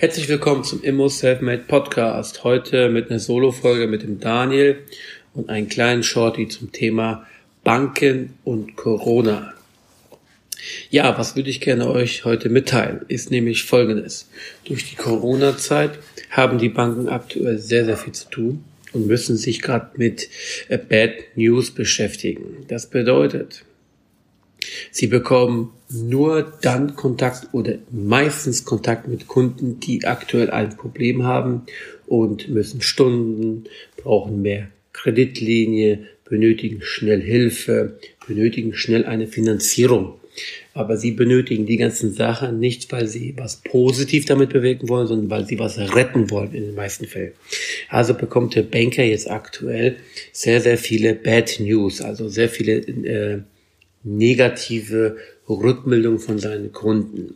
Herzlich willkommen zum Immo Selfmade Podcast. Heute mit einer Solo-Folge mit dem Daniel und einen kleinen Shorty zum Thema Banken und Corona. Ja, was würde ich gerne euch heute mitteilen, ist nämlich folgendes. Durch die Corona-Zeit haben die Banken aktuell sehr, sehr viel zu tun und müssen sich gerade mit äh, Bad News beschäftigen. Das bedeutet, Sie bekommen nur dann Kontakt oder meistens Kontakt mit Kunden, die aktuell ein Problem haben und müssen Stunden, brauchen mehr Kreditlinie, benötigen schnell Hilfe, benötigen schnell eine Finanzierung. Aber sie benötigen die ganzen Sachen nicht, weil sie was positiv damit bewegen wollen, sondern weil sie was retten wollen in den meisten Fällen. Also bekommt der Banker jetzt aktuell sehr, sehr viele Bad News, also sehr viele äh, negative Rückmeldung von seinen Kunden.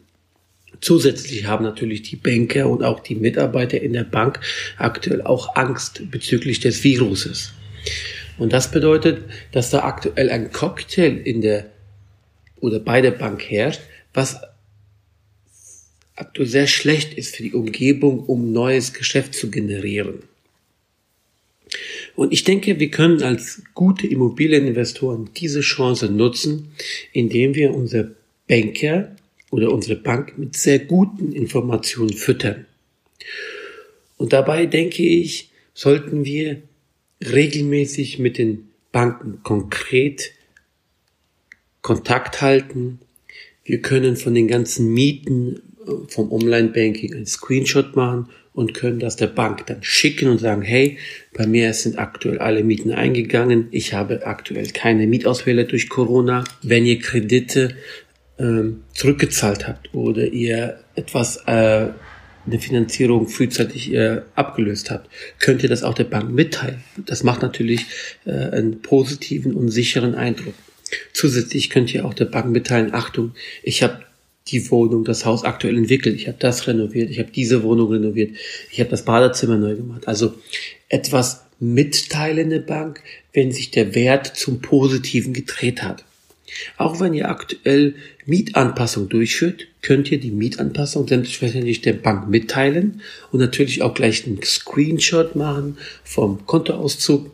Zusätzlich haben natürlich die Banker und auch die Mitarbeiter in der Bank aktuell auch Angst bezüglich des Viruses. Und das bedeutet, dass da aktuell ein Cocktail in der oder bei der Bank herrscht, was aktuell sehr schlecht ist für die Umgebung, um neues Geschäft zu generieren. Und ich denke, wir können als gute Immobilieninvestoren diese Chance nutzen, indem wir unsere Banker oder unsere Bank mit sehr guten Informationen füttern. Und dabei denke ich, sollten wir regelmäßig mit den Banken konkret Kontakt halten. Wir können von den ganzen Mieten vom Online-Banking einen Screenshot machen und können das der Bank dann schicken und sagen, hey, bei mir sind aktuell alle Mieten eingegangen, ich habe aktuell keine Mietausfälle durch Corona. Wenn ihr Kredite ähm, zurückgezahlt habt oder ihr etwas äh, eine Finanzierung frühzeitig äh, abgelöst habt, könnt ihr das auch der Bank mitteilen. Das macht natürlich äh, einen positiven und sicheren Eindruck. Zusätzlich könnt ihr auch der Bank mitteilen, Achtung, ich habe die Wohnung, das Haus aktuell entwickelt. Ich habe das renoviert, ich habe diese Wohnung renoviert, ich habe das Badezimmer neu gemacht. Also etwas mitteilende Bank, wenn sich der Wert zum Positiven gedreht hat. Auch wenn ihr aktuell Mietanpassung durchführt, könnt ihr die Mietanpassung selbstverständlich der Bank mitteilen und natürlich auch gleich einen Screenshot machen vom Kontoauszug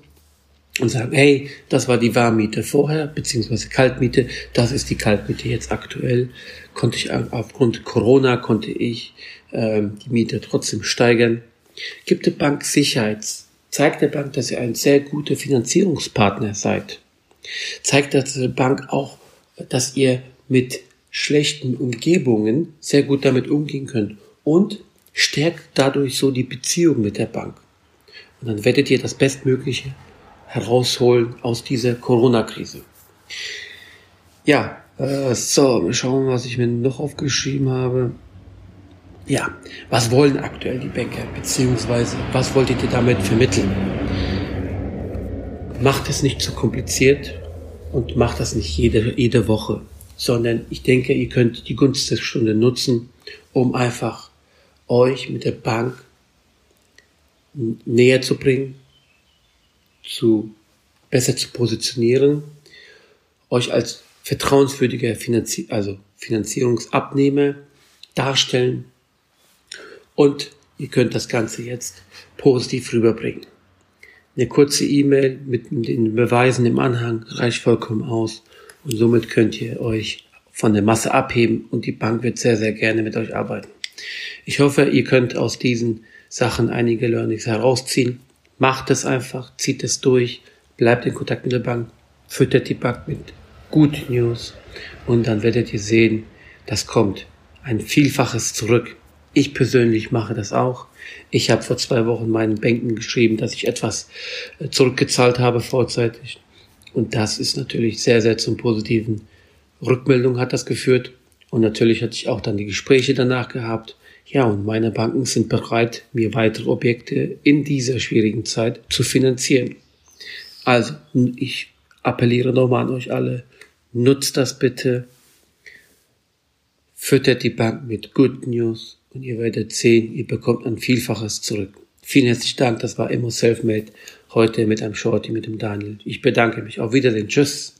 und sagen, hey, das war die Warmmiete vorher, beziehungsweise Kaltmiete, das ist die Kaltmiete jetzt aktuell. Konnte ich aufgrund Corona konnte ich ähm, die Miete trotzdem steigern. Gibt der Bank Sicherheit, zeigt der Bank, dass ihr ein sehr guter Finanzierungspartner seid. Zeigt der Bank auch, dass ihr mit schlechten Umgebungen sehr gut damit umgehen könnt und stärkt dadurch so die Beziehung mit der Bank. Und dann werdet ihr das Bestmögliche herausholen aus dieser Corona-Krise. Ja, äh, so, wir schauen, was ich mir noch aufgeschrieben habe. Ja, was wollen aktuell die Banker, beziehungsweise was wolltet ihr damit vermitteln? Macht es nicht zu kompliziert und macht das nicht jede, jede Woche, sondern ich denke, ihr könnt die Gunst der Stunde nutzen, um einfach euch mit der Bank näher zu bringen, zu besser zu positionieren, euch als vertrauenswürdiger Finanzi also Finanzierungsabnehmer darstellen und ihr könnt das Ganze jetzt positiv rüberbringen. Eine kurze E-Mail mit den Beweisen im Anhang reicht vollkommen aus und somit könnt ihr euch von der Masse abheben und die Bank wird sehr, sehr gerne mit euch arbeiten. Ich hoffe, ihr könnt aus diesen Sachen einige Learnings herausziehen Macht es einfach, zieht es durch, bleibt in Kontakt mit der Bank, füttert die Bank mit Good News und dann werdet ihr sehen, das kommt ein Vielfaches zurück. Ich persönlich mache das auch. Ich habe vor zwei Wochen meinen Banken geschrieben, dass ich etwas äh, zurückgezahlt habe vorzeitig. Und das ist natürlich sehr, sehr zum positiven Rückmeldung hat das geführt. Und natürlich hatte ich auch dann die Gespräche danach gehabt. Ja, und meine Banken sind bereit, mir weitere Objekte in dieser schwierigen Zeit zu finanzieren. Also, ich appelliere nochmal an euch alle, nutzt das bitte, füttert die Bank mit Good News und ihr werdet sehen, ihr bekommt ein Vielfaches zurück. Vielen herzlichen Dank, das war Immo Selfmade, heute mit einem Shorty, mit dem Daniel. Ich bedanke mich. Auf Wiedersehen. Tschüss.